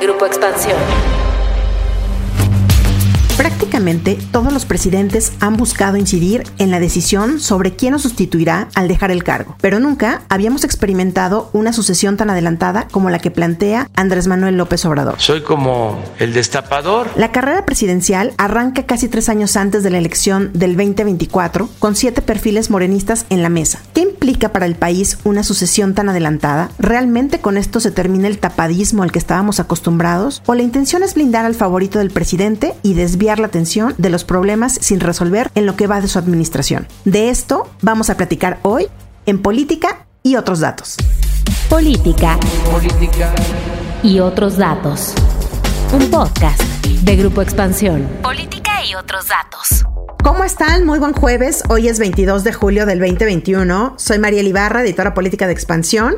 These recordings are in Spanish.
Grupo Expansión. Prácticamente todos los presidentes han buscado incidir en la decisión sobre quién nos sustituirá al dejar el cargo, pero nunca habíamos experimentado una sucesión tan adelantada como la que plantea Andrés Manuel López Obrador. Soy como el destapador. La carrera presidencial arranca casi tres años antes de la elección del 2024, con siete perfiles morenistas en la mesa. ¿Qué implica para el país una sucesión tan adelantada? ¿Realmente con esto se termina el tapadismo al que estábamos acostumbrados? ¿O la intención es blindar al favorito del presidente y desviar la atención de los problemas sin resolver en lo que va de su administración. De esto vamos a platicar hoy en Política y otros datos. Política. Política. Y otros datos. Un podcast de Grupo Expansión. Política y otros datos. ¿Cómo están? Muy buen jueves. Hoy es 22 de julio del 2021. Soy María Ibarra, editora política de Expansión.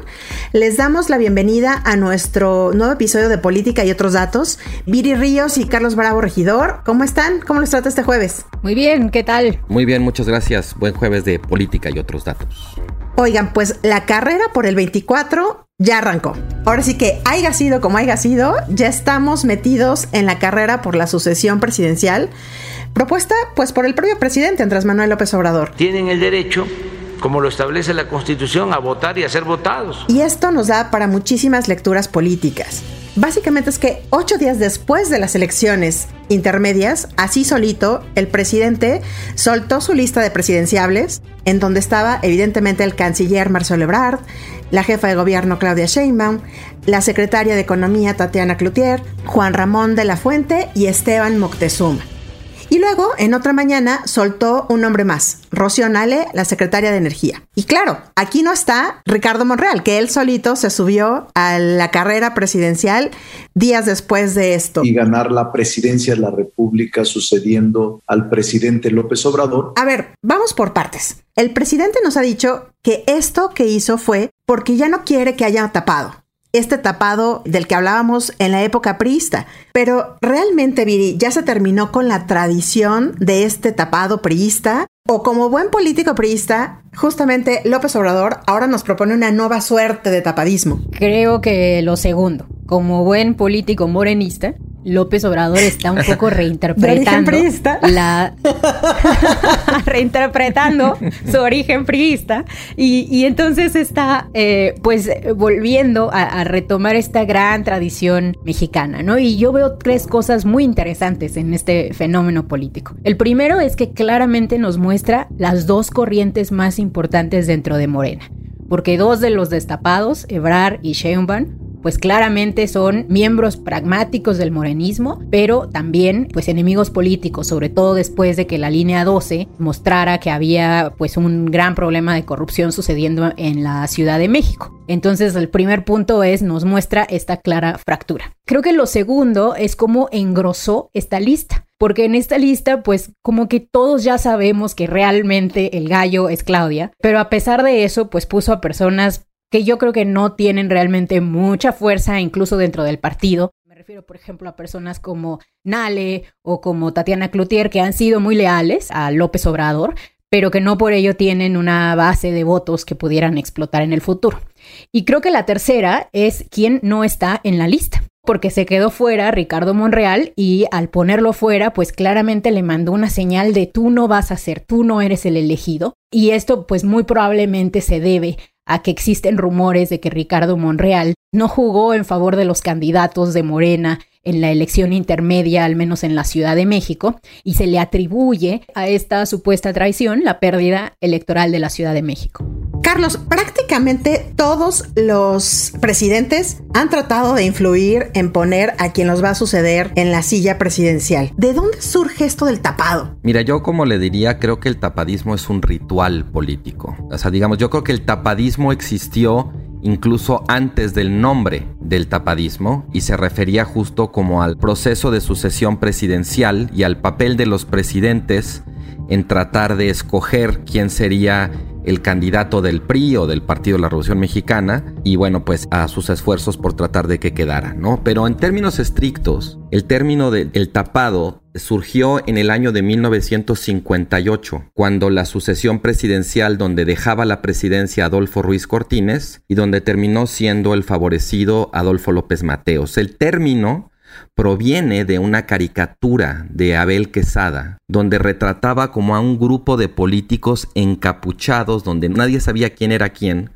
Les damos la bienvenida a nuestro nuevo episodio de Política y otros datos. Viri Ríos y Carlos Bravo Regidor, ¿cómo están? ¿Cómo les trata este jueves? Muy bien, ¿qué tal? Muy bien, muchas gracias. Buen jueves de Política y otros datos. Oigan, pues la carrera por el 24 ya arrancó. Ahora sí que haya sido como haya sido, ya estamos metidos en la carrera por la sucesión presidencial propuesta pues por el propio presidente Andrés Manuel López Obrador. Tienen el derecho como lo establece la Constitución, a votar y a ser votados. Y esto nos da para muchísimas lecturas políticas. Básicamente es que ocho días después de las elecciones intermedias, así solito, el presidente soltó su lista de presidenciables, en donde estaba evidentemente el canciller Marcelo Ebrard, la jefa de gobierno Claudia Sheinbaum, la secretaria de Economía Tatiana Cloutier, Juan Ramón de la Fuente y Esteban Moctezuma. Y luego, en otra mañana, soltó un nombre más, Rocío Nale, la secretaria de Energía. Y claro, aquí no está Ricardo Monreal, que él solito se subió a la carrera presidencial días después de esto. Y ganar la presidencia de la República sucediendo al presidente López Obrador. A ver, vamos por partes. El presidente nos ha dicho que esto que hizo fue porque ya no quiere que haya tapado este tapado del que hablábamos en la época priista. Pero realmente, Viri, ¿ya se terminó con la tradición de este tapado priista? O como buen político priista, justamente López Obrador ahora nos propone una nueva suerte de tapadismo. Creo que lo segundo. Como buen político morenista, López Obrador está un poco reinterpretando la reinterpretando su origen priista y, entonces está eh, pues volviendo a, retomar esta gran tradición mexicana, ¿no? Y yo veo tres cosas muy interesantes en este fenómeno político. El primero es que claramente nos muestra las dos corrientes más importantes dentro de Morena, porque dos de los destapados, Ebrar y Sheinbaum, pues claramente son miembros pragmáticos del morenismo, pero también pues enemigos políticos, sobre todo después de que la línea 12 mostrara que había pues un gran problema de corrupción sucediendo en la Ciudad de México. Entonces el primer punto es nos muestra esta clara fractura. Creo que lo segundo es cómo engrosó esta lista porque en esta lista, pues como que todos ya sabemos que realmente el gallo es Claudia, pero a pesar de eso, pues puso a personas que yo creo que no tienen realmente mucha fuerza incluso dentro del partido. Me refiero, por ejemplo, a personas como Nale o como Tatiana Cloutier, que han sido muy leales a López Obrador, pero que no por ello tienen una base de votos que pudieran explotar en el futuro. Y creo que la tercera es quién no está en la lista porque se quedó fuera Ricardo Monreal y al ponerlo fuera, pues claramente le mandó una señal de tú no vas a ser, tú no eres el elegido. Y esto pues muy probablemente se debe a que existen rumores de que Ricardo Monreal no jugó en favor de los candidatos de Morena en la elección intermedia, al menos en la Ciudad de México, y se le atribuye a esta supuesta traición la pérdida electoral de la Ciudad de México. Carlos, prácticamente todos los presidentes han tratado de influir en poner a quien los va a suceder en la silla presidencial. ¿De dónde surge esto del tapado? Mira, yo como le diría, creo que el tapadismo es un ritual político. O sea, digamos, yo creo que el tapadismo existió incluso antes del nombre del tapadismo y se refería justo como al proceso de sucesión presidencial y al papel de los presidentes en tratar de escoger quién sería el candidato del PRI o del Partido de la Revolución Mexicana y bueno, pues a sus esfuerzos por tratar de que quedara, ¿no? Pero en términos estrictos, el término del tapado surgió en el año de 1958, cuando la sucesión presidencial donde dejaba la presidencia Adolfo Ruiz Cortines y donde terminó siendo el favorecido Adolfo López Mateos. El término proviene de una caricatura de Abel Quesada, donde retrataba como a un grupo de políticos encapuchados, donde nadie sabía quién era quién,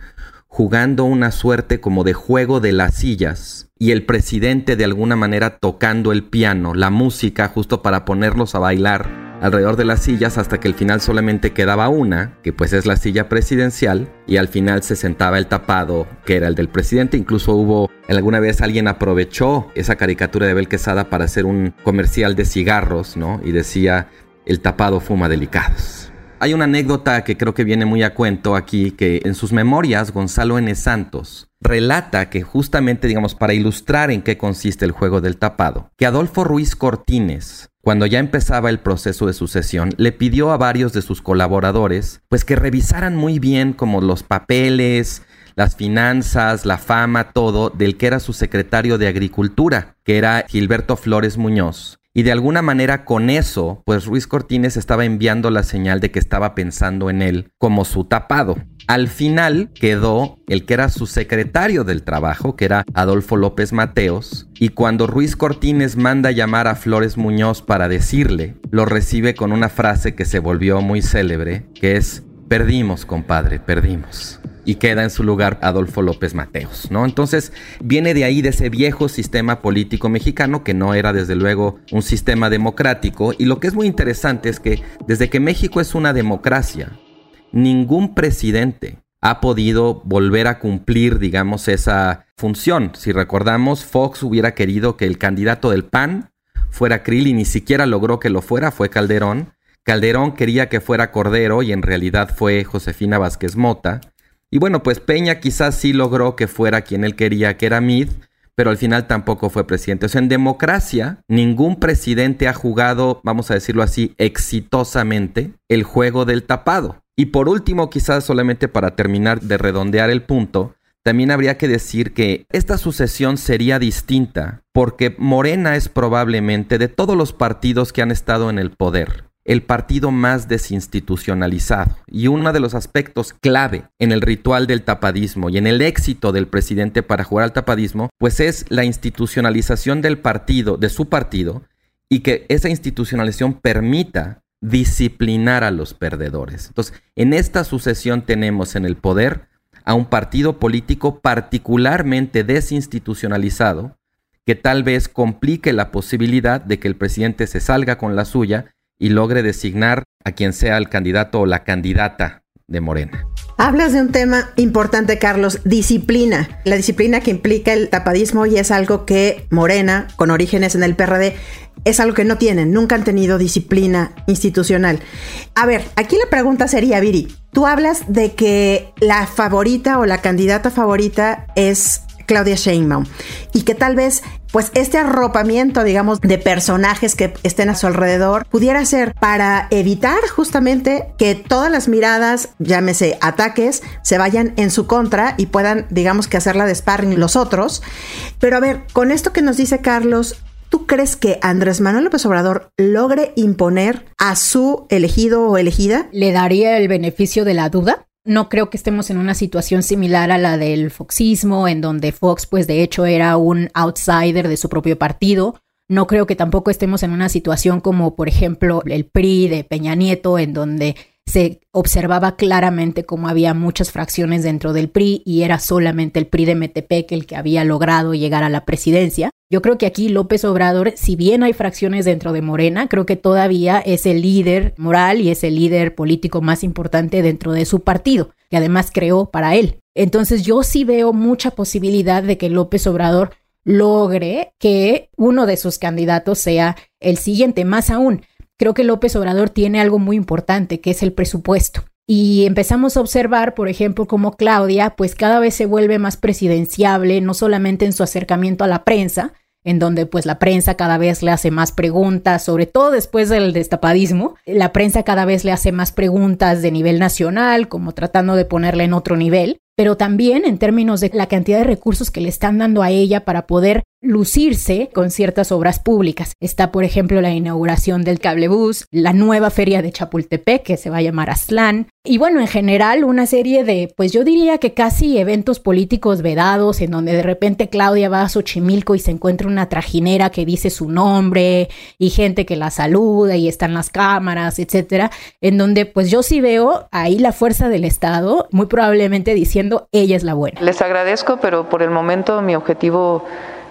jugando una suerte como de juego de las sillas, y el presidente de alguna manera tocando el piano, la música, justo para ponerlos a bailar alrededor de las sillas hasta que al final solamente quedaba una, que pues es la silla presidencial, y al final se sentaba el tapado, que era el del presidente. Incluso hubo, alguna vez alguien aprovechó esa caricatura de Bel Quesada para hacer un comercial de cigarros, ¿no? Y decía, el tapado fuma delicados. Hay una anécdota que creo que viene muy a cuento aquí, que en sus memorias Gonzalo N. Santos relata que justamente, digamos, para ilustrar en qué consiste el juego del tapado, que Adolfo Ruiz Cortines, cuando ya empezaba el proceso de sucesión, le pidió a varios de sus colaboradores, pues que revisaran muy bien como los papeles, las finanzas, la fama, todo del que era su secretario de Agricultura, que era Gilberto Flores Muñoz. Y de alguna manera con eso, pues Ruiz Cortines estaba enviando la señal de que estaba pensando en él como su tapado. Al final quedó el que era su secretario del trabajo, que era Adolfo López Mateos, y cuando Ruiz Cortines manda llamar a Flores Muñoz para decirle, lo recibe con una frase que se volvió muy célebre, que es, perdimos, compadre, perdimos y queda en su lugar Adolfo López Mateos, ¿no? Entonces viene de ahí de ese viejo sistema político mexicano que no era desde luego un sistema democrático y lo que es muy interesante es que desde que México es una democracia, ningún presidente ha podido volver a cumplir, digamos, esa función. Si recordamos, Fox hubiera querido que el candidato del PAN fuera Krill y ni siquiera logró que lo fuera, fue Calderón. Calderón quería que fuera Cordero y en realidad fue Josefina Vázquez Mota. Y bueno, pues Peña quizás sí logró que fuera quien él quería, que era Mid, pero al final tampoco fue presidente. O sea, en democracia, ningún presidente ha jugado, vamos a decirlo así, exitosamente el juego del tapado. Y por último, quizás solamente para terminar de redondear el punto, también habría que decir que esta sucesión sería distinta porque Morena es probablemente de todos los partidos que han estado en el poder el partido más desinstitucionalizado. Y uno de los aspectos clave en el ritual del tapadismo y en el éxito del presidente para jugar al tapadismo, pues es la institucionalización del partido, de su partido, y que esa institucionalización permita disciplinar a los perdedores. Entonces, en esta sucesión tenemos en el poder a un partido político particularmente desinstitucionalizado, que tal vez complique la posibilidad de que el presidente se salga con la suya y logre designar a quien sea el candidato o la candidata de Morena. Hablas de un tema importante, Carlos, disciplina. La disciplina que implica el tapadismo y es algo que Morena, con orígenes en el PRD, es algo que no tienen, nunca han tenido disciplina institucional. A ver, aquí la pregunta sería, Viri, tú hablas de que la favorita o la candidata favorita es Claudia Sheinbaum y que tal vez pues este arropamiento, digamos, de personajes que estén a su alrededor pudiera ser para evitar justamente que todas las miradas, llámese ataques, se vayan en su contra y puedan, digamos, que hacerla de sparring los otros. Pero a ver, con esto que nos dice Carlos, ¿Tú crees que Andrés Manuel López Obrador logre imponer a su elegido o elegida? ¿Le daría el beneficio de la duda? No creo que estemos en una situación similar a la del foxismo, en donde Fox, pues de hecho, era un outsider de su propio partido. No creo que tampoco estemos en una situación como, por ejemplo, el PRI de Peña Nieto, en donde se observaba claramente cómo había muchas fracciones dentro del PRI y era solamente el PRI de Metepec el que había logrado llegar a la presidencia. Yo creo que aquí López Obrador, si bien hay fracciones dentro de Morena, creo que todavía es el líder moral y es el líder político más importante dentro de su partido, que además creó para él. Entonces yo sí veo mucha posibilidad de que López Obrador logre que uno de sus candidatos sea el siguiente, más aún. Creo que López Obrador tiene algo muy importante, que es el presupuesto. Y empezamos a observar, por ejemplo, cómo Claudia, pues cada vez se vuelve más presidenciable, no solamente en su acercamiento a la prensa, en donde pues la prensa cada vez le hace más preguntas, sobre todo después del destapadismo, la prensa cada vez le hace más preguntas de nivel nacional, como tratando de ponerla en otro nivel pero también en términos de la cantidad de recursos que le están dando a ella para poder lucirse con ciertas obras públicas. Está, por ejemplo, la inauguración del cablebús, la nueva feria de Chapultepec, que se va a llamar Aztlán, y bueno, en general, una serie de, pues yo diría que casi eventos políticos vedados, en donde de repente Claudia va a Xochimilco y se encuentra una trajinera que dice su nombre, y gente que la saluda, y están las cámaras, etcétera, en donde pues yo sí veo ahí la fuerza del Estado, muy probablemente diciendo ella es la buena. Les agradezco, pero por el momento mi objetivo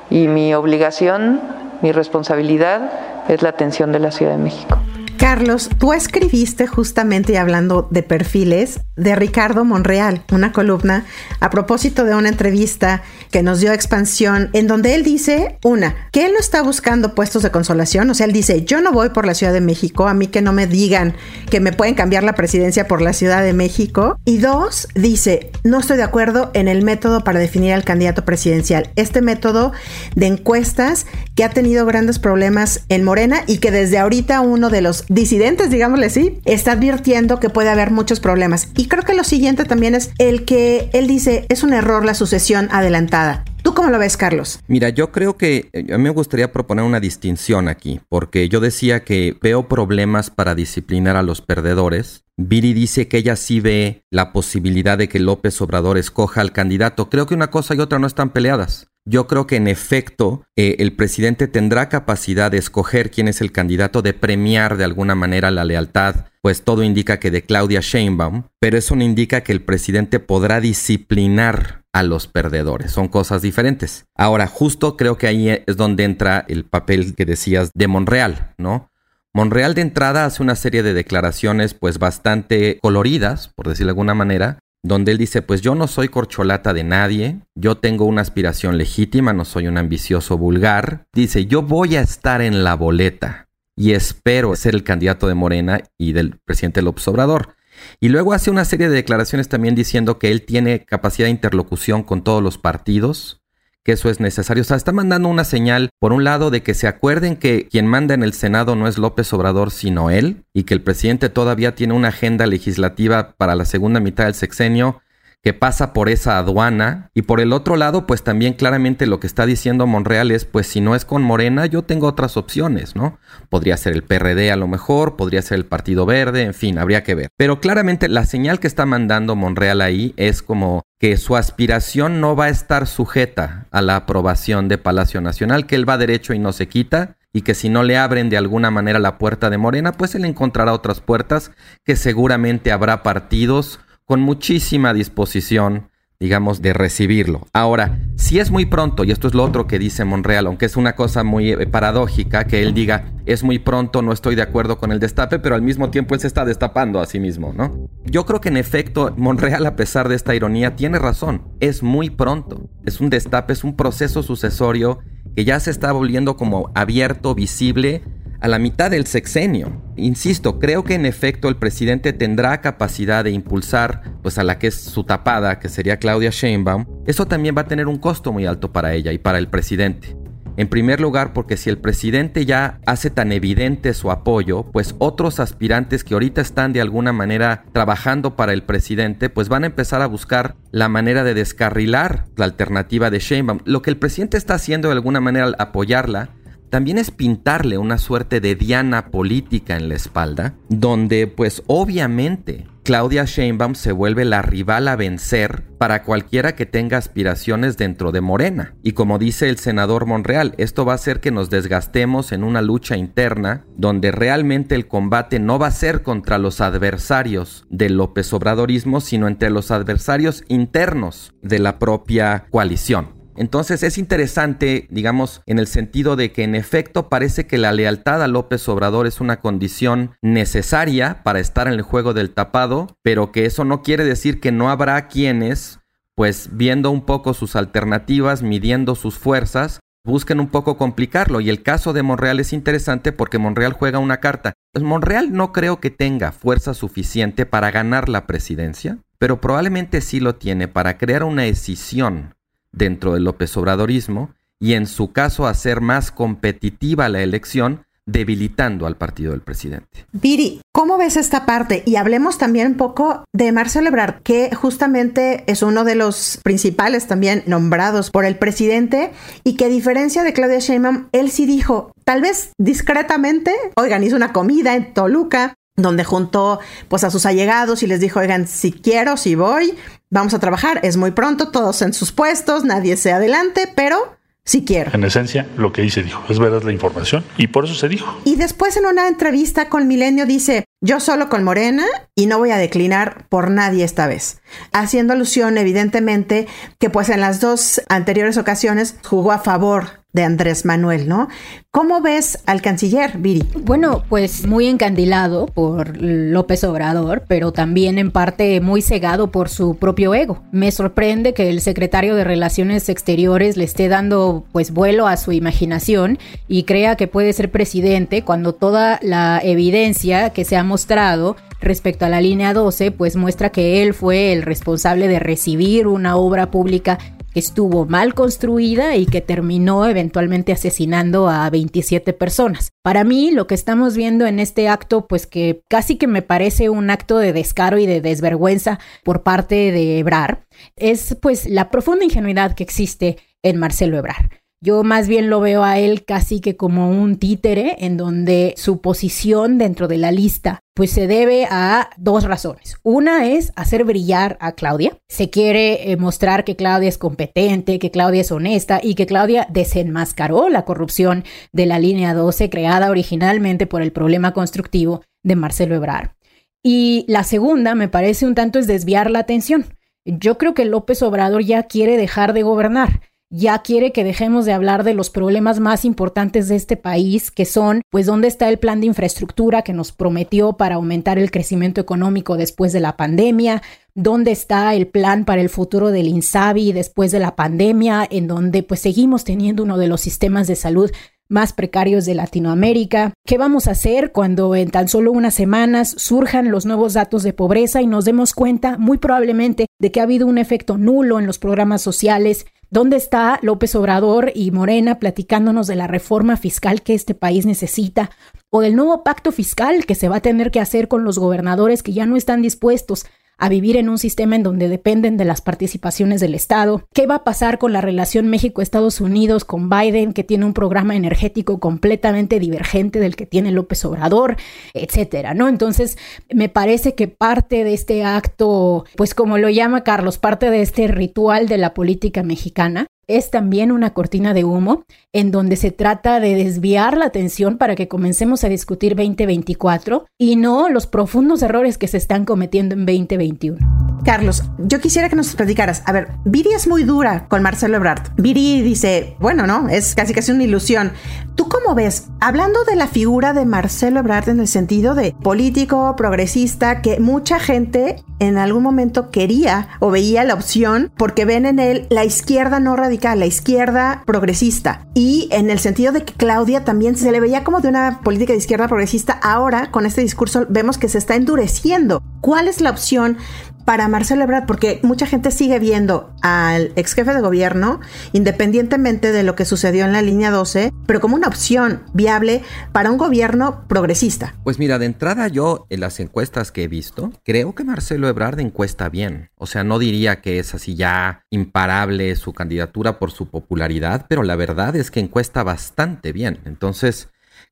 y mi obligación, mi responsabilidad es la atención de la Ciudad de México. Carlos, tú escribiste justamente hablando de perfiles de Ricardo Monreal, una columna a propósito de una entrevista que nos dio Expansión, en donde él dice, una, que él no está buscando puestos de consolación, o sea, él dice, yo no voy por la Ciudad de México, a mí que no me digan que me pueden cambiar la presidencia por la Ciudad de México. Y dos, dice, no estoy de acuerdo en el método para definir al candidato presidencial, este método de encuestas que ha tenido grandes problemas en Morena y que desde ahorita uno de los disidentes, digámosle así, está advirtiendo que puede haber muchos problemas. Creo que lo siguiente también es el que él dice es un error la sucesión adelantada. ¿Tú cómo lo ves, Carlos? Mira, yo creo que eh, a mí me gustaría proponer una distinción aquí, porque yo decía que veo problemas para disciplinar a los perdedores. Viri dice que ella sí ve la posibilidad de que López Obrador escoja al candidato. Creo que una cosa y otra no están peleadas. Yo creo que en efecto eh, el presidente tendrá capacidad de escoger quién es el candidato, de premiar de alguna manera la lealtad, pues todo indica que de Claudia Sheinbaum, pero eso no indica que el presidente podrá disciplinar a los perdedores. Son cosas diferentes. Ahora, justo creo que ahí es donde entra el papel que decías de Monreal, ¿no? Monreal de entrada hace una serie de declaraciones pues bastante coloridas, por decirlo de alguna manera, donde él dice, pues yo no soy corcholata de nadie, yo tengo una aspiración legítima, no soy un ambicioso vulgar. Dice, yo voy a estar en la boleta y espero ser el candidato de Morena y del presidente López Obrador. Y luego hace una serie de declaraciones también diciendo que él tiene capacidad de interlocución con todos los partidos, que eso es necesario. O sea, está mandando una señal, por un lado, de que se acuerden que quien manda en el Senado no es López Obrador, sino él, y que el presidente todavía tiene una agenda legislativa para la segunda mitad del sexenio que pasa por esa aduana. Y por el otro lado, pues también claramente lo que está diciendo Monreal es, pues si no es con Morena, yo tengo otras opciones, ¿no? Podría ser el PRD a lo mejor, podría ser el Partido Verde, en fin, habría que ver. Pero claramente la señal que está mandando Monreal ahí es como que su aspiración no va a estar sujeta a la aprobación de Palacio Nacional, que él va derecho y no se quita, y que si no le abren de alguna manera la puerta de Morena, pues él encontrará otras puertas que seguramente habrá partidos con muchísima disposición, digamos, de recibirlo. Ahora, si es muy pronto, y esto es lo otro que dice Monreal, aunque es una cosa muy eh, paradójica, que él diga, es muy pronto, no estoy de acuerdo con el destape, pero al mismo tiempo él se está destapando a sí mismo, ¿no? Yo creo que en efecto, Monreal, a pesar de esta ironía, tiene razón, es muy pronto, es un destape, es un proceso sucesorio que ya se está volviendo como abierto, visible, a la mitad del sexenio. Insisto, creo que en efecto el presidente tendrá capacidad de impulsar pues a la que es su tapada, que sería Claudia Sheinbaum. Eso también va a tener un costo muy alto para ella y para el presidente. En primer lugar, porque si el presidente ya hace tan evidente su apoyo, pues otros aspirantes que ahorita están de alguna manera trabajando para el presidente, pues van a empezar a buscar la manera de descarrilar la alternativa de Sheinbaum. Lo que el presidente está haciendo de alguna manera al apoyarla también es pintarle una suerte de diana política en la espalda, donde pues obviamente Claudia Sheinbaum se vuelve la rival a vencer para cualquiera que tenga aspiraciones dentro de Morena. Y como dice el senador Monreal, esto va a hacer que nos desgastemos en una lucha interna donde realmente el combate no va a ser contra los adversarios del López Obradorismo, sino entre los adversarios internos de la propia coalición. Entonces es interesante, digamos, en el sentido de que en efecto parece que la lealtad a López Obrador es una condición necesaria para estar en el juego del tapado, pero que eso no quiere decir que no habrá quienes, pues viendo un poco sus alternativas, midiendo sus fuerzas, busquen un poco complicarlo. Y el caso de Monreal es interesante porque Monreal juega una carta. Pues Monreal no creo que tenga fuerza suficiente para ganar la presidencia, pero probablemente sí lo tiene para crear una decisión dentro del López Obradorismo y en su caso hacer más competitiva la elección debilitando al partido del presidente. Viri, ¿cómo ves esta parte? Y hablemos también un poco de Marcelo Ebrard, que justamente es uno de los principales también nombrados por el presidente y que a diferencia de Claudia Sheinbaum, él sí dijo, tal vez discretamente, oigan, hizo una comida en Toluca, donde juntó pues a sus allegados y les dijo, oigan, si quiero, si voy, vamos a trabajar, es muy pronto, todos en sus puestos, nadie se adelante, pero si quiero. En esencia, lo que dice dijo, es verdad la información y por eso se dijo. Y después en una entrevista con Milenio dice, yo solo con Morena y no voy a declinar por nadie esta vez. Haciendo alusión evidentemente que pues en las dos anteriores ocasiones jugó a favor de Andrés Manuel, ¿no? ¿Cómo ves al canciller, Viri? Bueno, pues muy encandilado por López Obrador, pero también en parte muy cegado por su propio ego. Me sorprende que el secretario de Relaciones Exteriores le esté dando pues vuelo a su imaginación y crea que puede ser presidente cuando toda la evidencia que se ha mostrado respecto a la línea 12 pues muestra que él fue el responsable de recibir una obra pública estuvo mal construida y que terminó eventualmente asesinando a 27 personas. Para mí, lo que estamos viendo en este acto, pues que casi que me parece un acto de descaro y de desvergüenza por parte de Ebrar, es pues la profunda ingenuidad que existe en Marcelo Ebrar. Yo más bien lo veo a él casi que como un títere en donde su posición dentro de la lista pues se debe a dos razones. Una es hacer brillar a Claudia. Se quiere eh, mostrar que Claudia es competente, que Claudia es honesta y que Claudia desenmascaró la corrupción de la línea 12 creada originalmente por el problema constructivo de Marcelo Ebrar. Y la segunda me parece un tanto es desviar la atención. Yo creo que López Obrador ya quiere dejar de gobernar ya quiere que dejemos de hablar de los problemas más importantes de este país, que son, pues, dónde está el plan de infraestructura que nos prometió para aumentar el crecimiento económico después de la pandemia, dónde está el plan para el futuro del INSABI después de la pandemia, en donde pues seguimos teniendo uno de los sistemas de salud más precarios de Latinoamérica. ¿Qué vamos a hacer cuando en tan solo unas semanas surjan los nuevos datos de pobreza y nos demos cuenta muy probablemente de que ha habido un efecto nulo en los programas sociales ¿Dónde está López Obrador y Morena platicándonos de la reforma fiscal que este país necesita o del nuevo pacto fiscal que se va a tener que hacer con los gobernadores que ya no están dispuestos a vivir en un sistema en donde dependen de las participaciones del Estado? ¿Qué va a pasar con la relación México-Estados Unidos con Biden, que tiene un programa energético completamente divergente del que tiene López Obrador, etcétera, ¿no? Entonces, me parece que parte de este acto, pues como lo llama Carlos, parte de este ritual de la política mexicana, es también una cortina de humo en donde se trata de desviar la atención para que comencemos a discutir 2024 y no los profundos errores que se están cometiendo en 2021. Carlos, yo quisiera que nos platicaras. A ver, Viri es muy dura con Marcelo Ebrard. Viri dice, bueno, no, es casi casi una ilusión. ¿Tú cómo ves? Hablando de la figura de Marcelo Ebrard en el sentido de político, progresista, que mucha gente en algún momento quería o veía la opción porque ven en él la izquierda no radical, la izquierda progresista. Y en el sentido de que Claudia también se le veía como de una política de izquierda progresista, ahora con este discurso vemos que se está endureciendo. ¿Cuál es la opción para Marcelo Ebrard, porque mucha gente sigue viendo al ex jefe de gobierno, independientemente de lo que sucedió en la línea 12, pero como una opción viable para un gobierno progresista. Pues mira, de entrada yo, en las encuestas que he visto, creo que Marcelo Ebrard encuesta bien. O sea, no diría que es así ya imparable su candidatura por su popularidad, pero la verdad es que encuesta bastante bien. Entonces,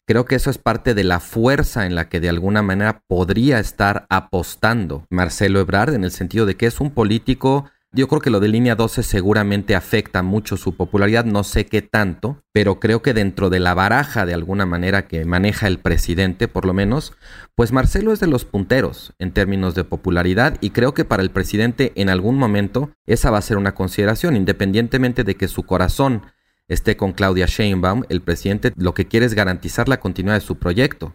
Creo que eso es parte de la fuerza en la que de alguna manera podría estar apostando Marcelo Ebrard en el sentido de que es un político yo creo que lo de línea 12 seguramente afecta mucho su popularidad, no sé qué tanto, pero creo que dentro de la baraja de alguna manera que maneja el presidente, por lo menos, pues Marcelo es de los punteros en términos de popularidad y creo que para el presidente en algún momento esa va a ser una consideración, independientemente de que su corazón esté con Claudia Sheinbaum, el presidente lo que quiere es garantizar la continuidad de su proyecto.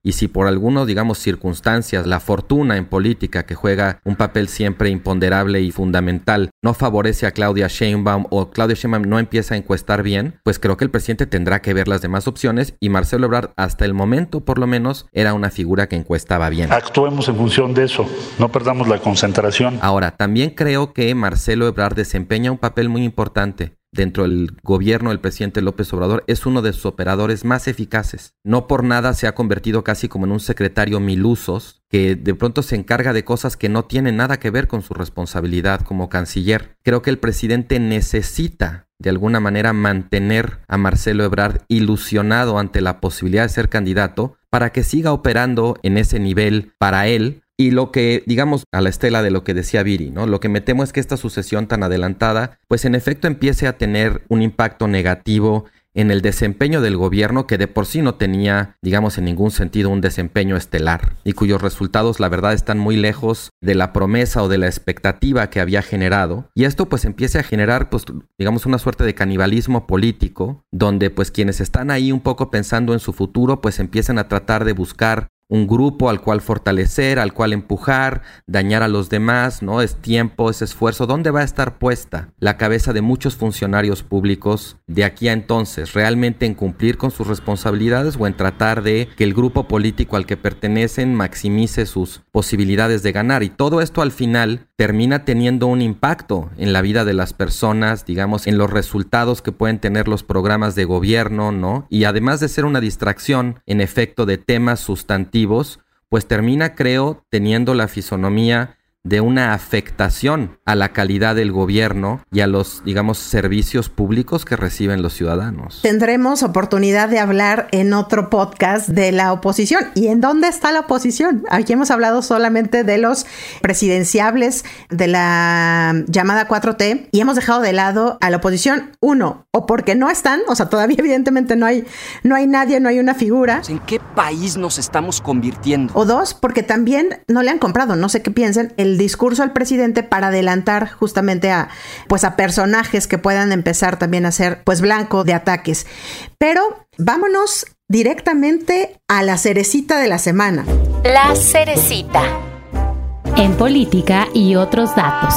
Y si por algunas, digamos, circunstancias, la fortuna en política, que juega un papel siempre imponderable y fundamental, no favorece a Claudia Sheinbaum o Claudia Sheinbaum no empieza a encuestar bien, pues creo que el presidente tendrá que ver las demás opciones y Marcelo Ebrard, hasta el momento por lo menos, era una figura que encuestaba bien. Actuemos en función de eso, no perdamos la concentración. Ahora, también creo que Marcelo Ebrard desempeña un papel muy importante dentro del gobierno del presidente López Obrador es uno de sus operadores más eficaces. No por nada se ha convertido casi como en un secretario milusos que de pronto se encarga de cosas que no tienen nada que ver con su responsabilidad como canciller. Creo que el presidente necesita de alguna manera mantener a Marcelo Ebrard ilusionado ante la posibilidad de ser candidato para que siga operando en ese nivel para él. Y lo que, digamos, a la estela de lo que decía Viri, ¿no? Lo que me temo es que esta sucesión tan adelantada, pues en efecto empiece a tener un impacto negativo en el desempeño del gobierno que de por sí no tenía, digamos, en ningún sentido un desempeño estelar y cuyos resultados la verdad están muy lejos de la promesa o de la expectativa que había generado y esto pues empiece a generar pues digamos una suerte de canibalismo político donde pues quienes están ahí un poco pensando en su futuro pues empiezan a tratar de buscar un grupo al cual fortalecer, al cual empujar, dañar a los demás, ¿no? Es tiempo, es esfuerzo. ¿Dónde va a estar puesta la cabeza de muchos funcionarios públicos de aquí a entonces? ¿Realmente en cumplir con sus responsabilidades o en tratar de que el grupo político al que pertenecen maximice sus posibilidades de ganar? Y todo esto al final termina teniendo un impacto en la vida de las personas, digamos, en los resultados que pueden tener los programas de gobierno, ¿no? Y además de ser una distracción, en efecto, de temas sustantivos, pues termina, creo, teniendo la fisonomía de una afectación a la calidad del gobierno y a los, digamos, servicios públicos que reciben los ciudadanos. Tendremos oportunidad de hablar en otro podcast de la oposición. ¿Y en dónde está la oposición? Aquí hemos hablado solamente de los presidenciables de la llamada 4T y hemos dejado de lado a la oposición, uno, o porque no están, o sea, todavía evidentemente no hay, no hay nadie, no hay una figura. ¿En qué país nos estamos convirtiendo? O dos, porque también no le han comprado, no sé qué piensen, el discurso al presidente para adelantar justamente a pues a personajes que puedan empezar también a ser pues blanco de ataques. Pero vámonos directamente a la cerecita de la semana. La cerecita. En política y otros datos.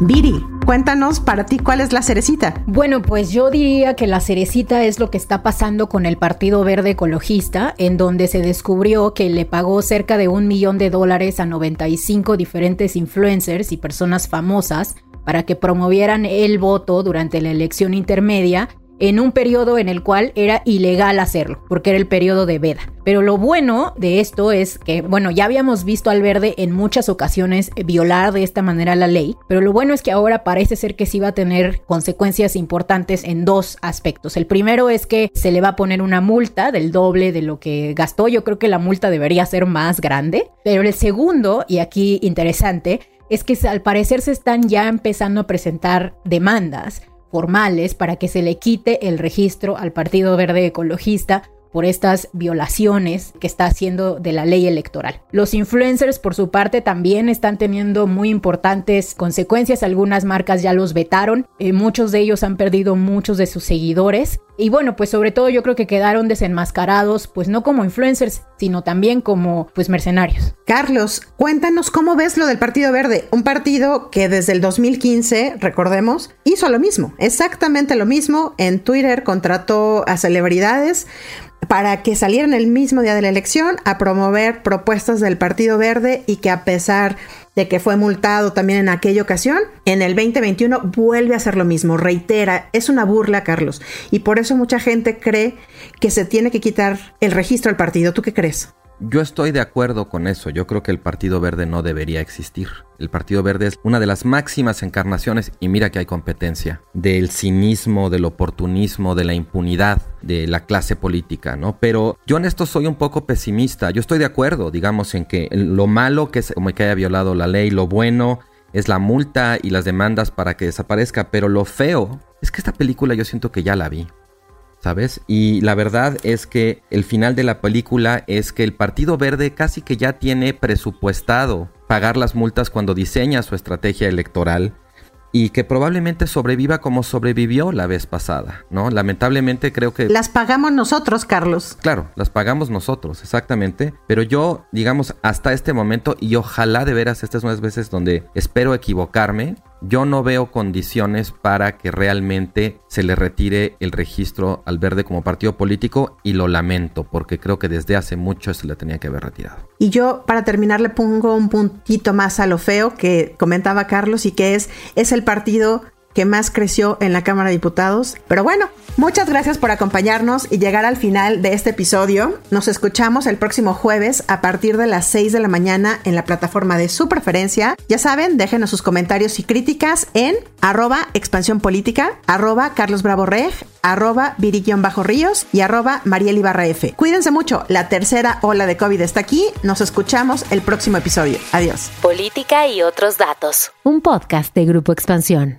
Viri, Cuéntanos para ti cuál es la cerecita. Bueno, pues yo diría que la cerecita es lo que está pasando con el Partido Verde Ecologista, en donde se descubrió que le pagó cerca de un millón de dólares a 95 diferentes influencers y personas famosas para que promovieran el voto durante la elección intermedia en un periodo en el cual era ilegal hacerlo, porque era el periodo de veda. Pero lo bueno de esto es que, bueno, ya habíamos visto al verde en muchas ocasiones violar de esta manera la ley, pero lo bueno es que ahora parece ser que sí va a tener consecuencias importantes en dos aspectos. El primero es que se le va a poner una multa del doble de lo que gastó, yo creo que la multa debería ser más grande, pero el segundo, y aquí interesante, es que al parecer se están ya empezando a presentar demandas formales para que se le quite el registro al Partido Verde Ecologista por estas violaciones que está haciendo de la ley electoral. Los influencers, por su parte, también están teniendo muy importantes consecuencias. Algunas marcas ya los vetaron. Eh, muchos de ellos han perdido muchos de sus seguidores. Y bueno, pues sobre todo yo creo que quedaron desenmascarados, pues no como influencers, sino también como pues mercenarios. Carlos, cuéntanos cómo ves lo del Partido Verde, un partido que desde el 2015, recordemos, hizo lo mismo, exactamente lo mismo. En Twitter contrató a celebridades para que salieran el mismo día de la elección a promover propuestas del Partido Verde y que a pesar de que fue multado también en aquella ocasión, en el 2021 vuelve a hacer lo mismo, reitera, es una burla, Carlos, y por eso mucha gente cree que se tiene que quitar el registro al partido. ¿Tú qué crees? Yo estoy de acuerdo con eso. Yo creo que el Partido Verde no debería existir. El Partido Verde es una de las máximas encarnaciones, y mira que hay competencia, del cinismo, del oportunismo, de la impunidad de la clase política, ¿no? Pero yo en esto soy un poco pesimista. Yo estoy de acuerdo, digamos, en que lo malo que es que haya violado la ley, lo bueno es la multa y las demandas para que desaparezca, pero lo feo es que esta película yo siento que ya la vi. ¿Sabes? Y la verdad es que el final de la película es que el Partido Verde casi que ya tiene presupuestado pagar las multas cuando diseña su estrategia electoral y que probablemente sobreviva como sobrevivió la vez pasada, ¿no? Lamentablemente creo que... Las pagamos nosotros, Carlos. Claro, las pagamos nosotros, exactamente. Pero yo, digamos, hasta este momento, y ojalá de veras, estas unas veces donde espero equivocarme, yo no veo condiciones para que realmente se le retire el registro al verde como partido político y lo lamento porque creo que desde hace mucho se le tenía que haber retirado. Y yo para terminar le pongo un puntito más a lo feo que comentaba Carlos y que es es el partido que más creció en la Cámara de Diputados. Pero bueno, muchas gracias por acompañarnos y llegar al final de este episodio. Nos escuchamos el próximo jueves a partir de las 6 de la mañana en la plataforma de su preferencia. Ya saben, déjenos sus comentarios y críticas en arroba expansión política, arroba Carlos Bravo Reg, arroba Bajo ríos y arroba Mariel Ibarra F. Cuídense mucho, la tercera ola de COVID está aquí. Nos escuchamos el próximo episodio. Adiós. Política y otros datos. Un podcast de Grupo Expansión.